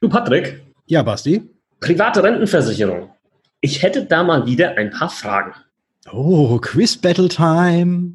Du Patrick? Ja, Basti? Private Rentenversicherung. Ich hätte da mal wieder ein paar Fragen. Oh, Quiz Battle Time.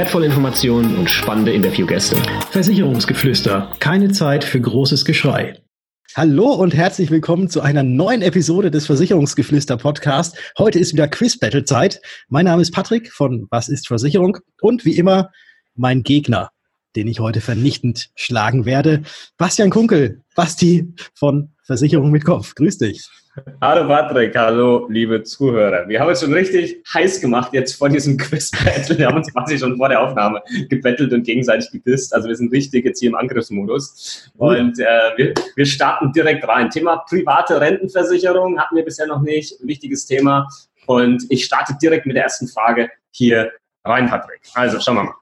wertvolle Informationen und spannende Interviewgäste. Versicherungsgeflüster. Keine Zeit für großes Geschrei. Hallo und herzlich willkommen zu einer neuen Episode des Versicherungsgeflüster Podcast. Heute ist wieder Quiz Battle Zeit. Mein Name ist Patrick von Was ist Versicherung und wie immer mein Gegner, den ich heute vernichtend schlagen werde, Bastian Kunkel, Basti von Versicherung mit Kopf. Grüß dich. Hallo Patrick, hallo liebe Zuhörer. Wir haben es schon richtig heiß gemacht jetzt vor diesem Quiz-Battle. Wir haben uns quasi schon vor der Aufnahme gebettelt und gegenseitig gedisst. Also wir sind richtig jetzt hier im Angriffsmodus. Und äh, wir, wir starten direkt rein. Thema private Rentenversicherung hatten wir bisher noch nicht. Wichtiges Thema. Und ich starte direkt mit der ersten Frage hier rein, Patrick. Also schauen wir mal.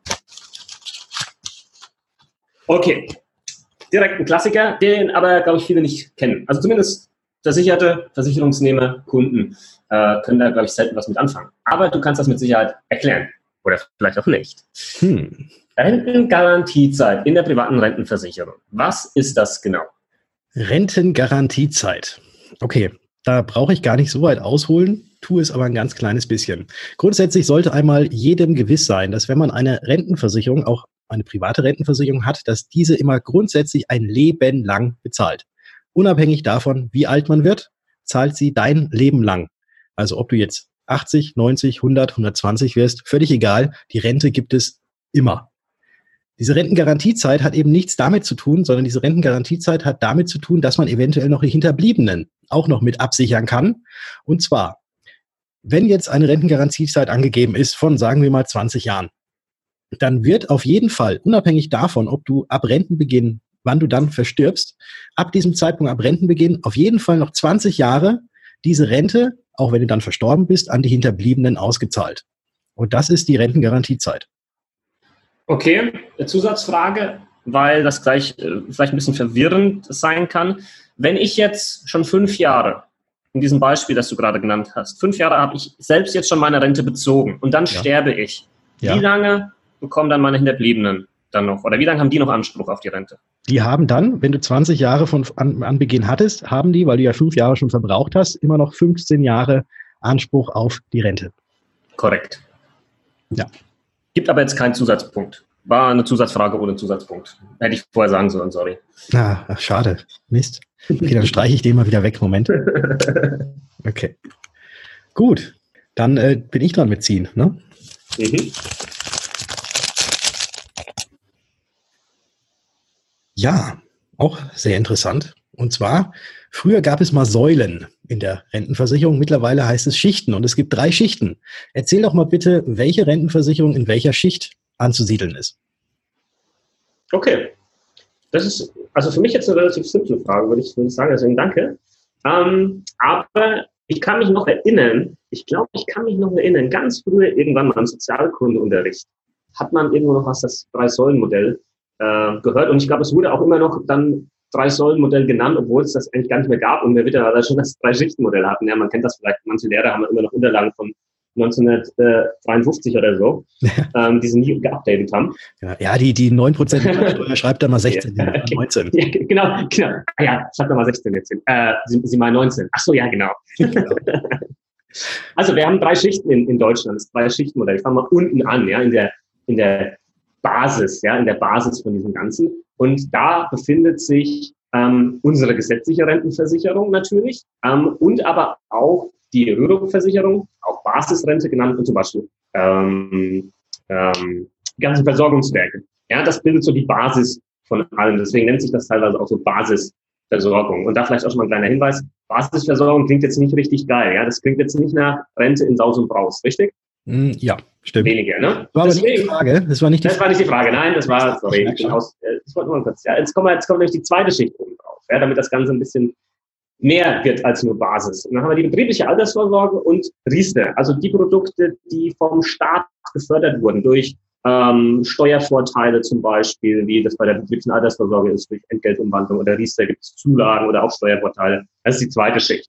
Okay, direkt ein Klassiker, den aber, glaube ich, viele nicht kennen. Also zumindest Versicherte, Versicherungsnehmer, Kunden äh, können da, glaube ich, selten was mit anfangen. Aber du kannst das mit Sicherheit erklären. Oder vielleicht auch nicht. Hm. Rentengarantiezeit in der privaten Rentenversicherung. Was ist das genau? Rentengarantiezeit. Okay, da brauche ich gar nicht so weit ausholen, tue es aber ein ganz kleines bisschen. Grundsätzlich sollte einmal jedem gewiss sein, dass wenn man eine Rentenversicherung, auch eine private Rentenversicherung hat, dass diese immer grundsätzlich ein Leben lang bezahlt. Unabhängig davon, wie alt man wird, zahlt sie dein Leben lang. Also ob du jetzt 80, 90, 100, 120 wirst, völlig egal, die Rente gibt es immer. Diese Rentengarantiezeit hat eben nichts damit zu tun, sondern diese Rentengarantiezeit hat damit zu tun, dass man eventuell noch die Hinterbliebenen auch noch mit absichern kann. Und zwar, wenn jetzt eine Rentengarantiezeit angegeben ist von, sagen wir mal, 20 Jahren, dann wird auf jeden Fall, unabhängig davon, ob du ab Rentenbeginn wann du dann verstirbst, ab diesem Zeitpunkt, ab Rentenbeginn, auf jeden Fall noch 20 Jahre diese Rente, auch wenn du dann verstorben bist, an die Hinterbliebenen ausgezahlt. Und das ist die Rentengarantiezeit. Okay, Zusatzfrage, weil das gleich äh, vielleicht ein bisschen verwirrend sein kann. Wenn ich jetzt schon fünf Jahre, in diesem Beispiel, das du gerade genannt hast, fünf Jahre habe ich selbst jetzt schon meine Rente bezogen und dann ja. sterbe ich, ja. wie lange bekommen dann meine Hinterbliebenen dann noch? Oder wie lange haben die noch Anspruch auf die Rente? Die haben dann, wenn du 20 Jahre von an, an Beginn hattest, haben die, weil du ja fünf Jahre schon verbraucht hast, immer noch 15 Jahre Anspruch auf die Rente. Korrekt. Ja. Gibt aber jetzt keinen Zusatzpunkt. War eine Zusatzfrage ohne Zusatzpunkt. Hätte ich vorher sagen sollen, sorry. Ah, ach, schade. Mist. Okay, dann streiche ich den mal wieder weg. Moment. Okay. Gut. Dann äh, bin ich dran mit ziehen, ne? Mhm. Ja, auch sehr interessant. Und zwar, früher gab es mal Säulen in der Rentenversicherung. Mittlerweile heißt es Schichten und es gibt drei Schichten. Erzähl doch mal bitte, welche Rentenversicherung in welcher Schicht anzusiedeln ist. Okay. Das ist also für mich jetzt eine relativ simple Frage, würde ich, sagen. Deswegen danke. Ähm, aber ich kann mich noch erinnern, ich glaube, ich kann mich noch erinnern, ganz früher irgendwann mal im Sozialkundeunterricht hat man irgendwo noch was, das Drei-Säulen-Modell äh, gehört. Und ich glaube, es wurde auch immer noch dann Drei-Säulen-Modell genannt, obwohl es das eigentlich gar nicht mehr gab und wir mittlerweile schon das Drei-Schichten-Modell hatten. Ja, man kennt das vielleicht, manche Lehrer haben immer noch Unterlagen von 1953 oder so, ähm, die sie nie geupdatet haben. Ja, ja die, die 9% Steuer schreibt da mal 16, ja, 19. Ja, genau, genau. Ah, ja, schreibt da mal 16 jetzt hin. Äh, sie, sie mal 19. Ach so, ja, genau. genau. also wir haben drei Schichten in, in Deutschland, das Drei-Schichten-Modell. Ich fange mal unten an, ja, in der, in der Basis, ja, in der Basis von diesem Ganzen. Und da befindet sich ähm, unsere gesetzliche Rentenversicherung natürlich ähm, und aber auch die Rürup-Versicherung, auch Basisrente genannt und zum Beispiel ähm, ähm, ganze Versorgungswerke. Ja, das bildet so die Basis von allem. Deswegen nennt sich das teilweise auch so Basisversorgung. Und da vielleicht auch schon mal ein kleiner Hinweis. Basisversorgung klingt jetzt nicht richtig geil. Ja, das klingt jetzt nicht nach Rente in Saus und Braus, richtig? Hm, ja, stimmt. Weniger, ne? War Deswegen, aber nicht die Frage. Das war nicht die, das war nicht die Frage. Nein, das war, sorry, ich bin aus, äh, das wollte nur kurz. Ja, jetzt kommen wir, jetzt kommt nämlich die zweite Schicht oben drauf, ja, damit das Ganze ein bisschen, mehr wird als nur Basis. Und dann haben wir die betriebliche Altersvorsorge und Riester, also die Produkte, die vom Staat gefördert wurden durch ähm, Steuervorteile zum Beispiel, wie das bei der betrieblichen Altersvorsorge ist, durch Entgeltumwandlung oder Riester gibt es Zulagen oder auch Steuervorteile. Das ist die zweite Schicht.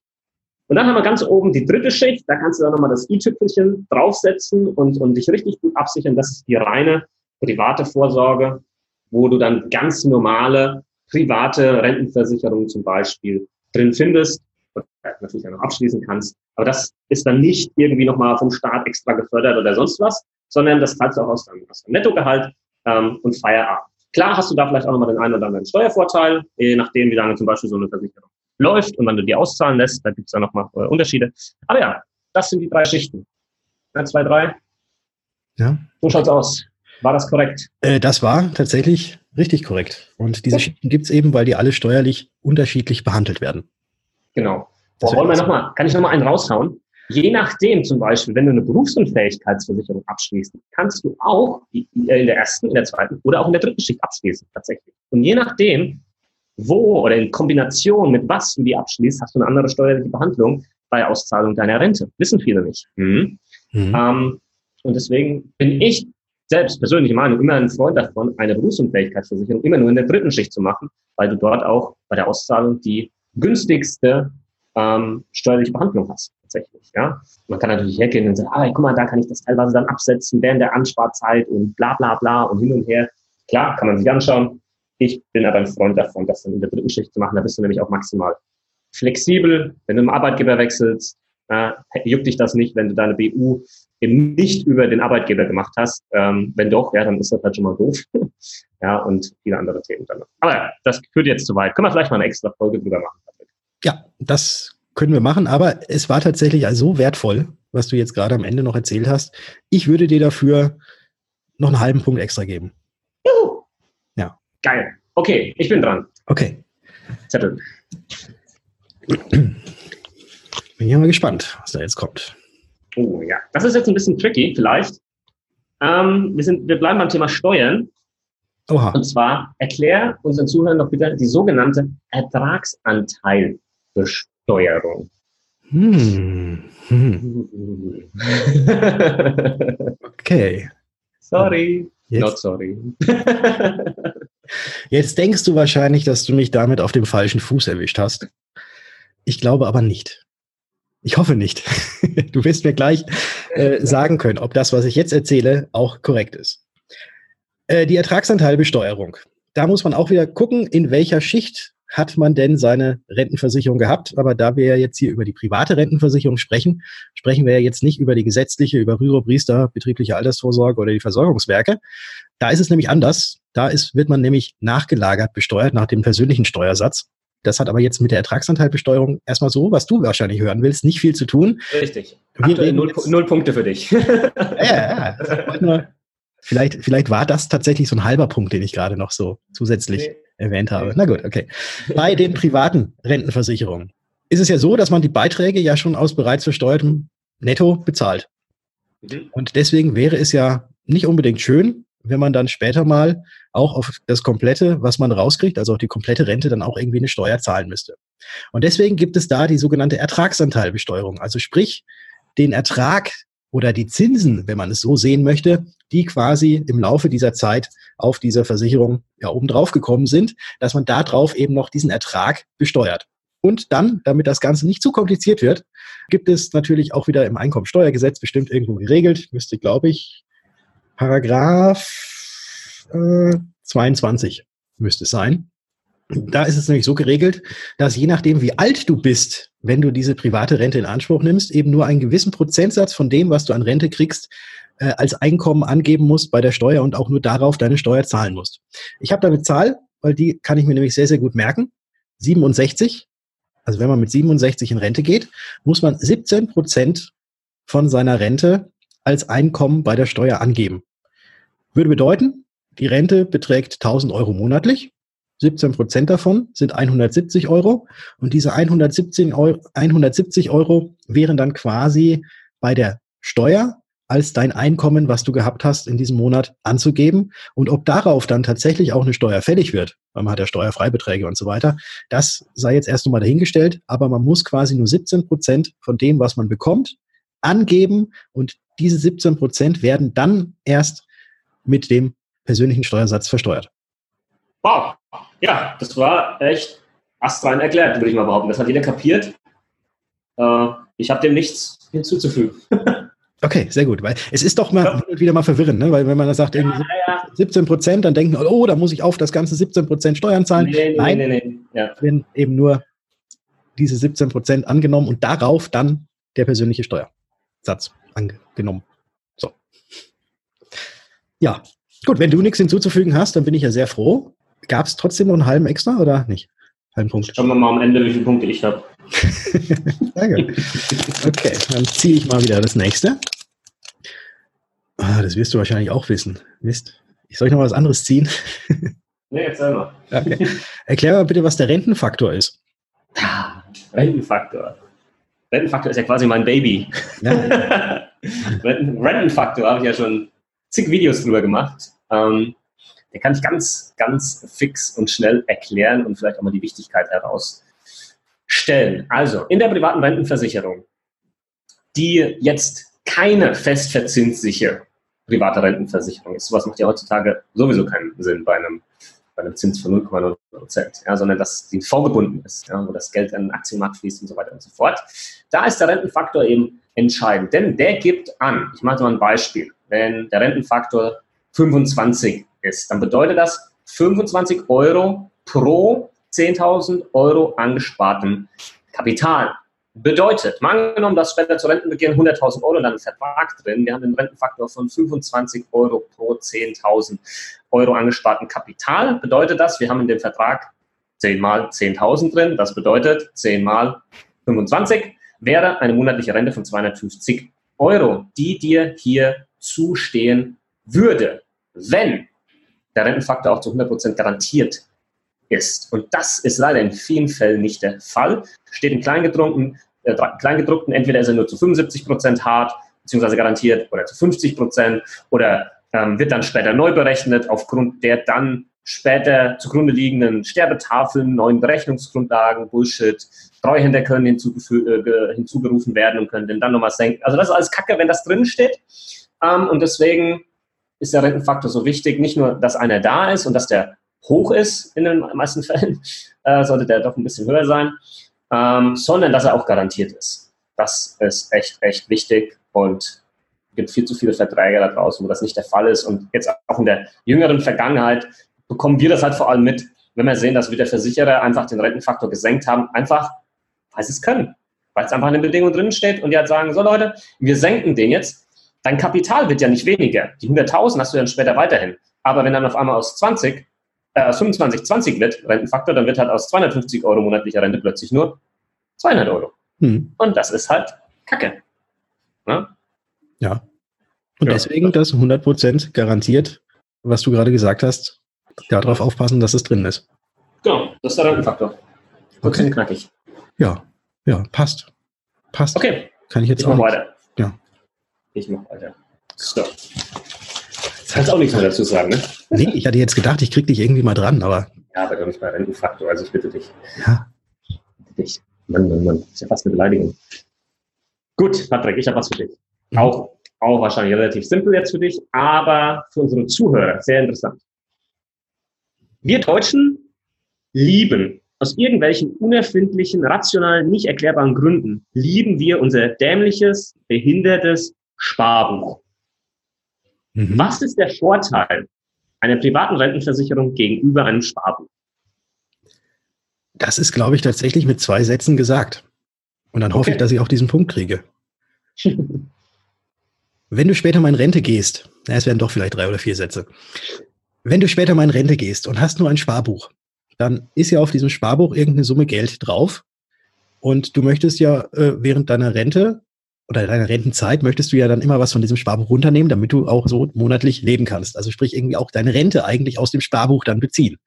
Und dann haben wir ganz oben die dritte Schicht, da kannst du dann nochmal das i-Tüpfelchen draufsetzen und, und dich richtig gut absichern. Das ist die reine private Vorsorge, wo du dann ganz normale private Rentenversicherungen zum Beispiel drin findest und natürlich auch noch abschließen kannst. Aber das ist dann nicht irgendwie nochmal vom Staat extra gefördert oder sonst was, sondern das zahlst du auch aus deinem, aus deinem Nettogehalt ähm, und Feierabend. Klar hast du da vielleicht auch nochmal den einen oder anderen Steuervorteil, je nachdem, wie lange zum Beispiel so eine Versicherung läuft und wann du die auszahlen lässt. Da gibt es dann nochmal äh, Unterschiede. Aber ja, das sind die drei Schichten. Eins, zwei, drei. Ja. So schaut's aus. War das korrekt? Äh, das war tatsächlich richtig korrekt. Und diese ja. Schichten gibt es eben, weil die alle steuerlich unterschiedlich behandelt werden. Genau. Boah, wollen wir noch mal, kann ich nochmal einen raushauen? Je nachdem zum Beispiel, wenn du eine Berufsunfähigkeitsversicherung abschließt, kannst du auch in der ersten, in der zweiten oder auch in der dritten Schicht abschließen, tatsächlich. Und je nachdem, wo oder in Kombination mit was du die abschließt, hast du eine andere steuerliche Behandlung bei Auszahlung deiner Rente. Wissen viele nicht. Mhm. Mhm. Ähm, und deswegen bin ich selbst persönliche Meinung immer ein Freund davon, eine Berufsunfähigkeitsversicherung immer nur in der dritten Schicht zu machen, weil du dort auch bei der Auszahlung die günstigste ähm, steuerliche Behandlung hast, tatsächlich. Ja? Man kann natürlich hergehen und sagen, ah, guck mal, da kann ich das teilweise dann absetzen während der Ansparzeit und bla bla bla und hin und her. Klar, kann man sich anschauen. Ich bin aber ein Freund davon, das dann in der dritten Schicht zu machen. Da bist du nämlich auch maximal flexibel. Wenn du einen Arbeitgeber wechselst, äh, juckt dich das nicht, wenn du deine BU eben nicht über den Arbeitgeber gemacht hast. Ähm, wenn doch, ja, dann ist das halt schon mal doof. ja, und viele andere Themen dann. Aber ja, das führt jetzt zu weit. Können wir vielleicht mal eine extra Folge drüber machen, Patrick? Ja, das können wir machen, aber es war tatsächlich so wertvoll, was du jetzt gerade am Ende noch erzählt hast. Ich würde dir dafür noch einen halben Punkt extra geben. Juhu. Geil. Okay, ich bin dran. Okay. Zettel. Bin ja mal gespannt, was da jetzt kommt. Oh ja, das ist jetzt ein bisschen tricky, vielleicht. Ähm, wir, sind, wir bleiben beim Thema Steuern. Oha. Und zwar erklär unseren Zuhörern doch bitte die sogenannte Ertragsanteilbesteuerung. Hm. Hm. okay. Sorry. Jetzt. Not sorry. Jetzt denkst du wahrscheinlich, dass du mich damit auf dem falschen Fuß erwischt hast. Ich glaube aber nicht. Ich hoffe nicht. Du wirst mir gleich äh, sagen können, ob das, was ich jetzt erzähle, auch korrekt ist. Äh, die Ertragsanteilbesteuerung. Da muss man auch wieder gucken, in welcher Schicht hat man denn seine Rentenversicherung gehabt. Aber da wir ja jetzt hier über die private Rentenversicherung sprechen, sprechen wir ja jetzt nicht über die gesetzliche, über Rüro, Priester, betriebliche Altersvorsorge oder die Versorgungswerke. Da ist es nämlich anders. Da ist, wird man nämlich nachgelagert besteuert nach dem persönlichen Steuersatz. Das hat aber jetzt mit der Ertragsanteilbesteuerung erstmal so, was du wahrscheinlich hören willst, nicht viel zu tun. Richtig. Null, null, Punkte für dich. ja, ja. Vielleicht, vielleicht war das tatsächlich so ein halber Punkt, den ich gerade noch so zusätzlich nee. Erwähnt habe. Na gut, okay. Bei den privaten Rentenversicherungen ist es ja so, dass man die Beiträge ja schon aus bereits versteuertem Netto bezahlt. Mhm. Und deswegen wäre es ja nicht unbedingt schön, wenn man dann später mal auch auf das komplette, was man rauskriegt, also auf die komplette Rente, dann auch irgendwie eine Steuer zahlen müsste. Und deswegen gibt es da die sogenannte Ertragsanteilbesteuerung. Also sprich, den Ertrag oder die Zinsen, wenn man es so sehen möchte, die quasi im Laufe dieser Zeit auf dieser Versicherung ja oben drauf gekommen sind, dass man da drauf eben noch diesen Ertrag besteuert. Und dann, damit das Ganze nicht zu kompliziert wird, gibt es natürlich auch wieder im Einkommensteuergesetz bestimmt irgendwo geregelt, müsste, glaube ich, Paragraph äh, 22 müsste es sein. Da ist es nämlich so geregelt, dass je nachdem, wie alt du bist, wenn du diese private Rente in Anspruch nimmst, eben nur einen gewissen Prozentsatz von dem, was du an Rente kriegst, äh, als Einkommen angeben musst bei der Steuer und auch nur darauf deine Steuer zahlen musst. Ich habe da eine Zahl, weil die kann ich mir nämlich sehr, sehr gut merken. 67. Also wenn man mit 67 in Rente geht, muss man 17 Prozent von seiner Rente als Einkommen bei der Steuer angeben. Würde bedeuten, die Rente beträgt 1000 Euro monatlich. 17 Prozent davon sind 170 Euro. Und diese 170 Euro, 170 Euro wären dann quasi bei der Steuer als dein Einkommen, was du gehabt hast in diesem Monat, anzugeben. Und ob darauf dann tatsächlich auch eine Steuer fällig wird, weil man hat ja Steuerfreibeträge und so weiter. Das sei jetzt erst nochmal dahingestellt, aber man muss quasi nur 17 Prozent von dem, was man bekommt, angeben und diese 17 Prozent werden dann erst mit dem persönlichen Steuersatz versteuert. Wow, ja, das war echt astrein erklärt, würde ich mal behaupten. Das hat jeder kapiert. Äh, ich habe dem nichts hinzuzufügen. Okay, sehr gut, weil es ist doch mal ja. wieder mal verwirrend, ne? weil wenn man da sagt, ja, ja. 17 Prozent, dann denken, oh, da muss ich auf das ganze 17 Prozent Steuern zahlen. Nee, nee, Nein, nee, nee, ja. werden eben nur diese 17 Prozent angenommen und darauf dann der persönliche Steuersatz angenommen. So. Ja, gut, wenn du nichts hinzuzufügen hast, dann bin ich ja sehr froh. Gab es trotzdem noch einen halben extra oder nicht? Halben Punkt. Schauen wir mal am Ende, wie viele Punkte ich habe. Danke. Okay, dann ziehe ich mal wieder das nächste. Ah, das wirst du wahrscheinlich auch wissen. Mist. Ich soll ich noch was anderes ziehen? nee, erzähl mal. Okay. Erklär mal bitte, was der Rentenfaktor ist. Ah, Rentenfaktor. Rentenfaktor ist ja quasi mein Baby. Ja. Rentenfaktor habe ich ja schon zig Videos drüber gemacht. Ähm, der kann ich ganz, ganz fix und schnell erklären und vielleicht auch mal die Wichtigkeit herausstellen. Also, in der privaten Rentenversicherung, die jetzt keine festverzinsliche private Rentenversicherung ist, sowas macht ja heutzutage sowieso keinen Sinn bei einem, bei einem Zins von 0,0 Prozent, ja, sondern dass die vorgebunden ist, ja, wo das Geld an den Aktienmarkt fließt und so weiter und so fort. Da ist der Rentenfaktor eben entscheidend, denn der gibt an, ich mache mal ein Beispiel, wenn der Rentenfaktor 25 ist, dann bedeutet das 25 Euro pro 10.000 Euro angesparten Kapital. Bedeutet, mal angenommen, dass später zu Rentenbeginn 100.000 Euro in einem Vertrag drin, wir haben einen Rentenfaktor von 25 Euro pro 10.000 Euro angesparten Kapital, bedeutet das, wir haben in dem Vertrag 10 mal 10.000 drin, das bedeutet 10 mal 25 wäre eine monatliche Rente von 250 Euro, die dir hier zustehen würde, wenn der Rentenfaktor auch zu 100% garantiert ist. Und das ist leider in vielen Fällen nicht der Fall. Steht im Kleingedruckten, äh, Kleingedruckten entweder ist er nur zu 75% hart, beziehungsweise garantiert, oder zu 50% oder ähm, wird dann später neu berechnet aufgrund der dann später zugrunde liegenden Sterbetafeln, neuen Berechnungsgrundlagen, Bullshit. Treuhänder können äh, hinzugerufen werden und können den dann nochmal senken. Also das ist alles Kacke, wenn das drin steht. Ähm, und deswegen ist der Rentenfaktor so wichtig. Nicht nur, dass einer da ist und dass der hoch ist in den meisten Fällen, äh, sollte der doch ein bisschen höher sein, ähm, sondern dass er auch garantiert ist. Das ist echt, echt wichtig und gibt viel zu viele Verträge da draußen, wo das nicht der Fall ist. Und jetzt auch in der jüngeren Vergangenheit bekommen wir das halt vor allem mit, wenn wir sehen, dass wir der Versicherer einfach den Rentenfaktor gesenkt haben, einfach, weil sie es können. Weil es einfach in den Bedingungen drin steht und die halt sagen, so Leute, wir senken den jetzt. Dein Kapital wird ja nicht weniger. Die 100.000 hast du dann später weiterhin. Aber wenn dann auf einmal aus 20 äh, aus 25 20 wird, Rentenfaktor, dann wird halt aus 250 Euro monatlicher Rente plötzlich nur 200 Euro. Hm. Und das ist halt Kacke. Na? Ne? Ja. Und ja. deswegen das 100% garantiert, was du gerade gesagt hast, darauf aufpassen, dass es drin ist. Genau, das ist der Rentenfaktor. Okay. knackig. Ja, ja, passt. Passt. Okay. Kann ich jetzt ich auch. Weiter. Ja. Ich mach weiter. So. Kannst auch nichts mehr dazu sagen, ne? Nee, ich hatte jetzt gedacht, ich krieg dich irgendwie mal dran, aber. Ja, aber doch nicht bei Rentenfaktor, also ich bitte dich. Ja. Bitte dich. Mann, Mann, Mann. Das ist ja fast eine Beleidigung. Gut, Patrick, ich habe was für dich. Mhm. Auch, auch wahrscheinlich relativ simpel jetzt für dich, aber für unsere Zuhörer sehr interessant. Wir Deutschen lieben aus irgendwelchen unerfindlichen, rationalen, nicht erklärbaren Gründen, lieben wir unser dämliches, behindertes Sparbuch. Mhm. Was ist der Vorteil einer privaten Rentenversicherung gegenüber einem Sparbuch? Das ist, glaube ich, tatsächlich mit zwei Sätzen gesagt. Und dann okay. hoffe ich, dass ich auch diesen Punkt kriege. Wenn du später mal in Rente gehst, na, es werden doch vielleicht drei oder vier Sätze. Wenn du später mal in Rente gehst und hast nur ein Sparbuch, dann ist ja auf diesem Sparbuch irgendeine Summe Geld drauf. Und du möchtest ja äh, während deiner Rente oder deiner Rentenzeit möchtest du ja dann immer was von diesem Sparbuch runternehmen, damit du auch so monatlich leben kannst. Also sprich irgendwie auch deine Rente eigentlich aus dem Sparbuch dann beziehen.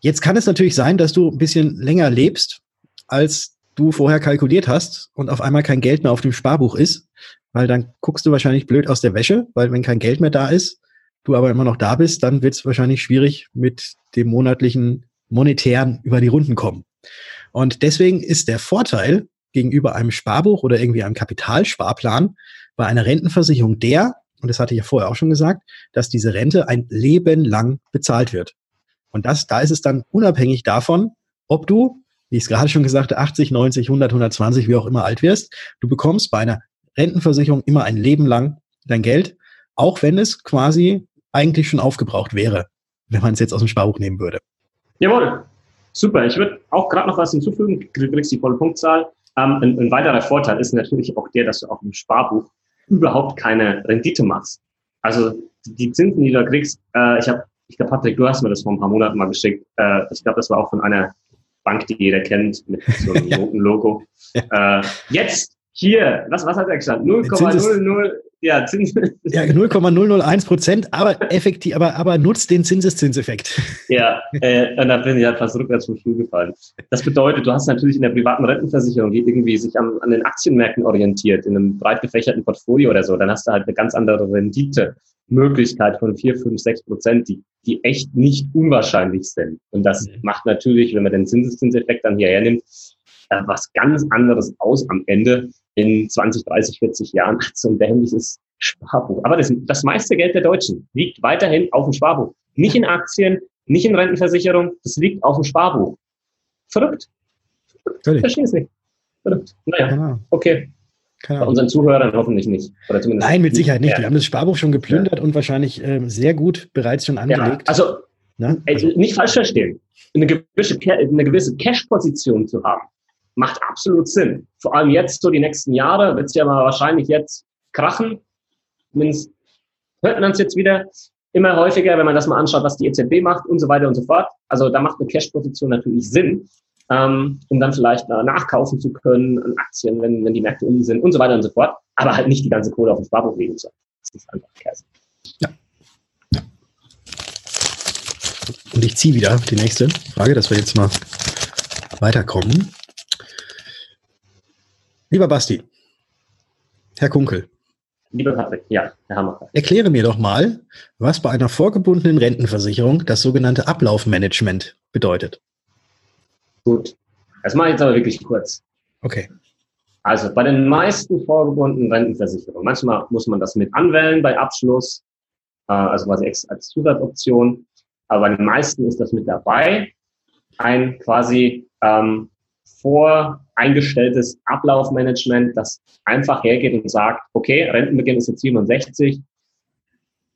Jetzt kann es natürlich sein, dass du ein bisschen länger lebst, als du vorher kalkuliert hast und auf einmal kein Geld mehr auf dem Sparbuch ist, weil dann guckst du wahrscheinlich blöd aus der Wäsche, weil wenn kein Geld mehr da ist, du aber immer noch da bist, dann wird es wahrscheinlich schwierig mit dem monatlichen monetären über die Runden kommen. Und deswegen ist der Vorteil gegenüber einem Sparbuch oder irgendwie einem Kapitalsparplan bei einer Rentenversicherung der, und das hatte ich ja vorher auch schon gesagt, dass diese Rente ein Leben lang bezahlt wird. Und das, da ist es dann unabhängig davon, ob du, wie ich es gerade schon gesagt habe, 80, 90, 100, 120, wie auch immer alt wirst, du bekommst bei einer Rentenversicherung immer ein Leben lang dein Geld, auch wenn es quasi eigentlich schon aufgebraucht wäre, wenn man es jetzt aus dem Sparbuch nehmen würde. Jawohl, super. Ich würde auch gerade noch was hinzufügen. Du kriegst die volle Punktzahl. Ähm, ein, ein, weiterer Vorteil ist natürlich auch der, dass du auf dem Sparbuch überhaupt keine Rendite machst. Also die Zinsen, die du da kriegst, äh, ich habe, ich glaube, Patrick, du hast mir das vor ein paar Monaten mal geschickt. Äh, ich glaube, das war auch von einer Bank, die jeder kennt, mit so einem roten Logo. Äh, jetzt hier, was, was hat er gesagt? 0,00, ja, Zins. Ja, 0,001 Prozent, aber effektiv, aber, aber nutzt den Zinseszinseffekt. Ja, äh, und da bin ich halt fast rückwärts vom Stuhl gefallen. Das bedeutet, du hast natürlich in der privaten Rentenversicherung, die irgendwie sich an, an den Aktienmärkten orientiert, in einem breit gefächerten Portfolio oder so, dann hast du halt eine ganz andere Rendite-Möglichkeit von 4, 5, 6 Prozent, die, die echt nicht unwahrscheinlich sind. Und das mhm. macht natürlich, wenn man den Zinseszinseffekt dann hierher nimmt, äh, was ganz anderes aus am Ende in 20, 30, 40 Jahren als so ein dämliches Sparbuch. Aber das, das meiste Geld der Deutschen liegt weiterhin auf dem Sparbuch. Nicht in Aktien, nicht in Rentenversicherung, das liegt auf dem Sparbuch. Verrückt. Völlig. Verstehe es nicht. Verrückt. Naja, genau. okay. Keine Bei unseren Zuhörern hoffentlich nicht. Nein, mit Sicherheit nicht. Ja. Wir haben das Sparbuch schon geplündert ja. und wahrscheinlich ähm, sehr gut bereits schon angelegt. Ja, also, also, also, nicht falsch verstehen. Eine gewisse, eine gewisse Cash-Position zu haben, macht absolut Sinn. Vor allem jetzt, so die nächsten Jahre, wird es ja mal wahrscheinlich jetzt krachen. Zumindest hört man es jetzt wieder immer häufiger, wenn man das mal anschaut, was die EZB macht und so weiter und so fort. Also da macht eine Cash-Position natürlich Sinn, ähm, um dann vielleicht nachkaufen zu können an Aktien, wenn, wenn die Märkte unten sind und so weiter und so fort. Aber halt nicht die ganze Kohle auf dem Sparbuch legen zu. Das ist einfach Käse. Ja. Und ich ziehe wieder die nächste Frage, dass wir jetzt mal weiterkommen. Lieber Basti, Herr Kunkel. Lieber Patrick, ja, Herr Hammer. Erkläre mir doch mal, was bei einer vorgebundenen Rentenversicherung das sogenannte Ablaufmanagement bedeutet. Gut, das mache ich jetzt aber wirklich kurz. Okay. Also bei den meisten vorgebundenen Rentenversicherungen, manchmal muss man das mit anwählen bei Abschluss, äh, also quasi als Zusatzoption, aber bei den meisten ist das mit dabei. Ein quasi ähm, voreingestelltes Ablaufmanagement, das einfach hergeht und sagt, okay, Rentenbeginn ist jetzt 67.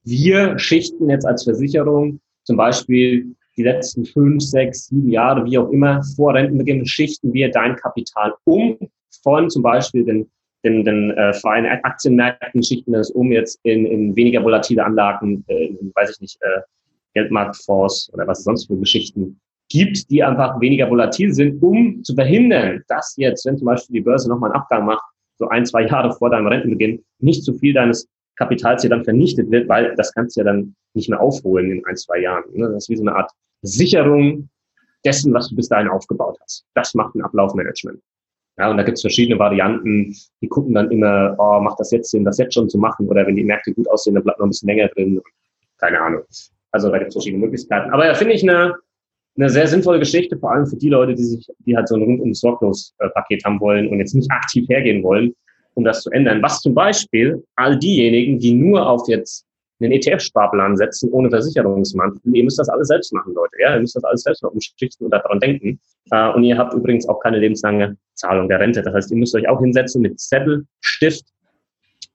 Wir schichten jetzt als Versicherung zum Beispiel die letzten fünf, sechs, sieben Jahre, wie auch immer, vor Rentenbeginn schichten wir dein Kapital um von zum Beispiel den, den, den äh, freien Aktienmärkten, schichten wir das um jetzt in, in weniger volatile Anlagen, äh, in, weiß ich nicht, äh, Geldmarktfonds oder was sonst für Geschichten gibt, die einfach weniger volatil sind, um zu verhindern, dass jetzt, wenn zum Beispiel die Börse nochmal einen Abgang macht, so ein, zwei Jahre vor deinem Rentenbeginn, nicht zu viel deines Kapitals hier dann vernichtet wird, weil das kannst du ja dann nicht mehr aufholen in ein, zwei Jahren. Ne? Das ist wie so eine Art Sicherung dessen, was du bis dahin aufgebaut hast. Das macht ein Ablaufmanagement. Ja, und da gibt es verschiedene Varianten. Die gucken dann immer, oh, macht das jetzt Sinn, das jetzt schon zu machen? Oder wenn die Märkte gut aussehen, dann bleibt noch ein bisschen länger drin. Keine Ahnung. Also da gibt es verschiedene Möglichkeiten. Aber ja, finde ich eine eine sehr sinnvolle Geschichte, vor allem für die Leute, die sich, die halt so ein rundum sorglos Paket haben wollen und jetzt nicht aktiv hergehen wollen, um das zu ändern. Was zum Beispiel all diejenigen, die nur auf jetzt einen ETF-Sparplan setzen, ohne Versicherungsmantel, ihr müsst das alles selbst machen, Leute. Ja, ihr müsst das alles selbst umschichten und daran denken. Äh, und ihr habt übrigens auch keine lebenslange Zahlung der Rente. Das heißt, ihr müsst euch auch hinsetzen mit Zettel, Stift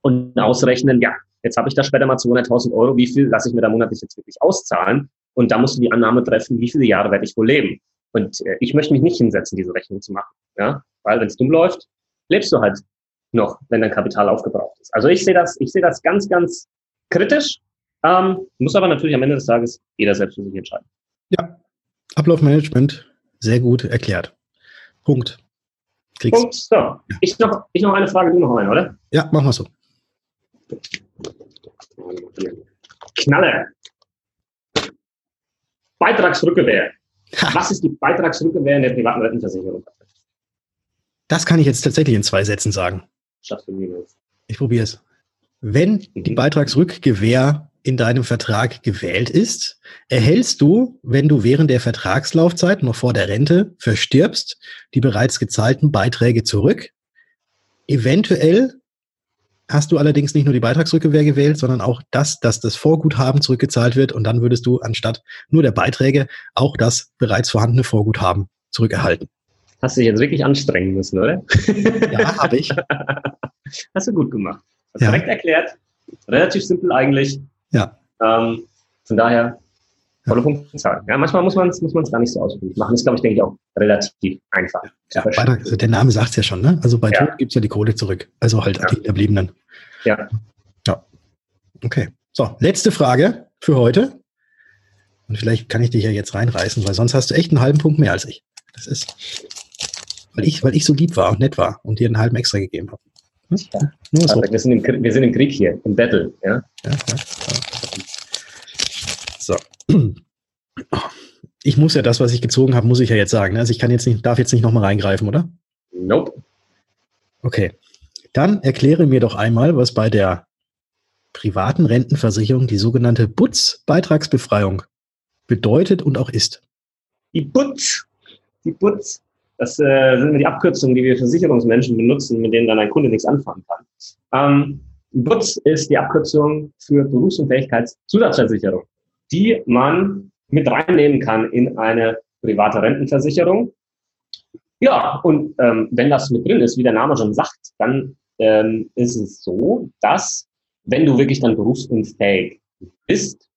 und ausrechnen, ja, jetzt habe ich da später mal 200.000 Euro, wie viel lasse ich mir da monatlich jetzt wirklich auszahlen? Und da musst du die Annahme treffen, wie viele Jahre werde ich wohl leben? Und äh, ich möchte mich nicht hinsetzen, diese Rechnung zu machen. Ja? Weil wenn es dumm läuft, lebst du halt noch, wenn dein Kapital aufgebraucht ist. Also ich sehe das, ich sehe das ganz, ganz kritisch. Ähm, muss aber natürlich am Ende des Tages jeder selbst für sich entscheiden. Ja, Ablaufmanagement, sehr gut erklärt. Punkt. Kriegst. Punkt. So, ja. ich, noch, ich noch eine Frage, du noch eine, oder? Ja, machen wir so. Knalle. Beitragsrückgewehr. Was ist die Beitragsrückgewehr in der privaten Rentenversicherung? Das kann ich jetzt tatsächlich in zwei Sätzen sagen. Schaffst du niemals. Ich probiere es. Wenn die mhm. Beitragsrückgewehr in deinem Vertrag gewählt ist, erhältst du, wenn du während der Vertragslaufzeit noch vor der Rente verstirbst, die bereits gezahlten Beiträge zurück. Eventuell hast du allerdings nicht nur die Beitragsrückkehr gewählt, sondern auch das, dass das Vorguthaben zurückgezahlt wird und dann würdest du anstatt nur der Beiträge auch das bereits vorhandene Vorguthaben zurückerhalten. Hast du dich jetzt wirklich anstrengen müssen, oder? Ja, habe ich. Hast du gut gemacht. Hast ja. direkt erklärt. Relativ simpel eigentlich. Ja. Ähm, von daher, volle Punktzahl. Ja, manchmal muss man es muss man's gar nicht so ausführlich machen. Das ist, glaube ich, denke ich, auch relativ einfach. Ja, Beitrag, also der Name sagt es ja schon, ne? Also bei ja. Tod gibt es ja die Kohle zurück. Also halt ja. die Hinterbliebenen. Ja. Ja. Okay. So, letzte Frage für heute. Und vielleicht kann ich dich ja jetzt reinreißen, weil sonst hast du echt einen halben Punkt mehr als ich. Das ist, weil ich, weil ich so lieb war und nett war und dir einen halben extra gegeben habe. Hm? Ja. Nur so. wir, sind im, wir sind im Krieg hier, im Battle. Ja? Ja, ja. So. Ich muss ja das, was ich gezogen habe, muss ich ja jetzt sagen. Also ich kann jetzt nicht, darf jetzt nicht nochmal reingreifen, oder? Nope. Okay. Dann erkläre mir doch einmal, was bei der privaten Rentenversicherung die sogenannte BUTZ-Beitragsbefreiung bedeutet und auch ist. Die BUTZ, die BUTZ, das äh, sind die Abkürzungen, die wir Versicherungsmenschen benutzen, mit denen dann ein Kunde nichts anfangen kann. Ähm, BUTZ ist die Abkürzung für Berufsunfähigkeitszusatzversicherung, die man mit reinnehmen kann in eine private Rentenversicherung. Ja, und ähm, wenn das mit drin ist, wie der Name schon sagt, dann ähm, ist es so, dass wenn du wirklich dann berufsunfähig bist,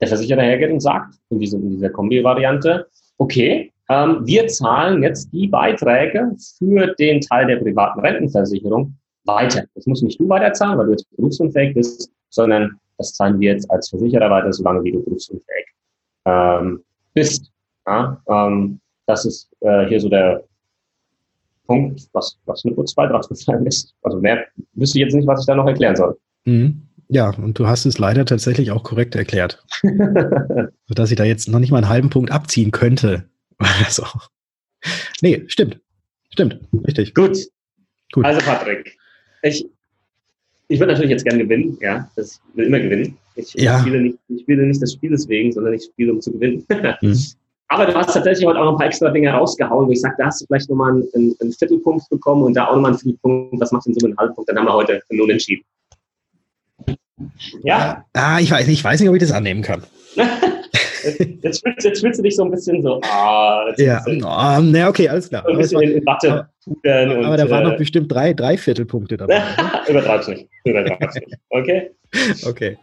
der Versicherer hergeht und sagt, in, diesem, in dieser Kombi-Variante, okay, ähm, wir zahlen jetzt die Beiträge für den Teil der privaten Rentenversicherung weiter. Das muss nicht du weiterzahlen, weil du jetzt berufsunfähig bist, sondern das zahlen wir jetzt als Versicherer weiter, solange wie du berufsunfähig ähm, bist. Ja, ähm, das ist äh, hier so der Punkt, was, was eine Kurzbeitragsbefreiung ist. Also mehr wüsste ich jetzt nicht, was ich da noch erklären soll. Mhm. Ja, und du hast es leider tatsächlich auch korrekt erklärt. Sodass ich da jetzt noch nicht mal einen halben Punkt abziehen könnte. Also, nee, stimmt. Stimmt, richtig. Gut. Gut. Also, Patrick, ich, ich würde natürlich jetzt gerne gewinnen, ja. Ich will immer gewinnen. Ich, ja. spiele, nicht, ich spiele nicht des Spieles wegen, sondern ich spiele, um zu gewinnen. Mhm. Aber du hast tatsächlich heute auch noch ein paar extra Dinge rausgehauen, wo ich sage, da hast du vielleicht nochmal einen, einen Viertelpunkt bekommen und da auch nochmal einen Viertelpunkt. Was macht denn so einen Halbpunkt? Dann haben wir heute einen Unentschieden. Ja? Ah, ich weiß, ich weiß nicht, ob ich das annehmen kann. jetzt, fühlst, jetzt fühlst du dich so ein bisschen so, ah, ja, oh, ne, okay, alles klar. So ein bisschen in Watte aber, aber da waren äh, noch bestimmt drei, drei Viertelpunkte dabei. Übertreib's nicht. Übertreib's nicht. Okay? Okay.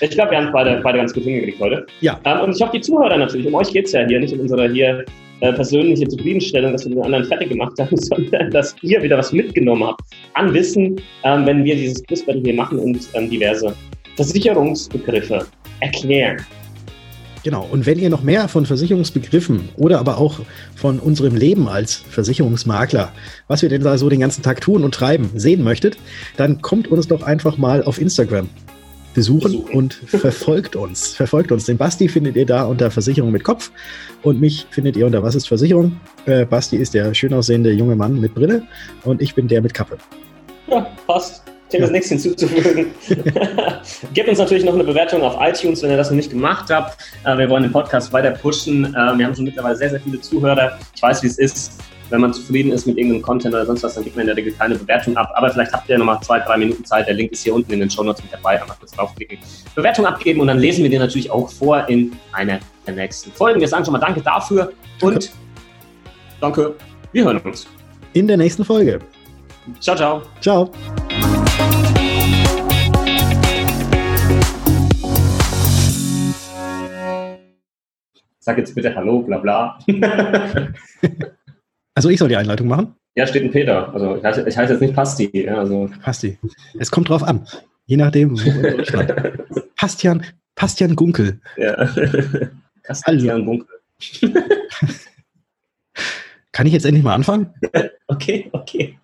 Ich glaube, wir haben es beide, beide ganz gut hingekriegt heute. Ja. Ähm, und ich hoffe, die Zuhörer natürlich, um euch geht es ja hier, nicht um unsere hier äh, persönliche Zufriedenstellung, dass wir den anderen fertig gemacht haben, sondern dass ihr wieder was mitgenommen habt an Wissen, ähm, wenn wir dieses Quizbattle hier machen und ähm, diverse Versicherungsbegriffe erklären. Genau. Und wenn ihr noch mehr von Versicherungsbegriffen oder aber auch von unserem Leben als Versicherungsmakler, was wir denn da so den ganzen Tag tun und treiben, sehen möchtet, dann kommt uns doch einfach mal auf Instagram besuchen, und verfolgt uns. Verfolgt uns. Den Basti findet ihr da unter Versicherung mit Kopf und mich findet ihr unter Was ist Versicherung? Äh, Basti ist der schön aussehende junge Mann mit Brille und ich bin der mit Kappe. Ja, passt. Ich habe ja. nichts hinzuzufügen. Gebt uns natürlich noch eine Bewertung auf iTunes, wenn ihr das noch nicht gemacht habt. Äh, wir wollen den Podcast weiter pushen. Äh, wir haben schon mittlerweile sehr, sehr viele Zuhörer. Ich weiß, wie es ist. Wenn man zufrieden ist mit irgendeinem Content oder sonst was, dann gibt man in der Regel keine Bewertung ab. Aber vielleicht habt ihr noch mal zwei, drei Minuten Zeit. Der Link ist hier unten in den Show Notes mit dabei. Einfach kurz draufklicken. Bewertung abgeben und dann lesen wir dir natürlich auch vor in einer der nächsten Folgen. Wir sagen schon mal Danke dafür und danke. Wir hören uns. In der nächsten Folge. Ciao, ciao. Ciao. Sag jetzt bitte Hallo, bla bla. also ich soll die Einleitung machen? Ja, steht ein Peter. Also ich heiße, ich heiße jetzt nicht Pasti. Also. Pasti. Es kommt drauf an. Je nachdem, wo in Deutschland. Pastian, Pastian Gunkel. Ja. Pastian Gunkel. Kann ich jetzt endlich mal anfangen? okay, okay.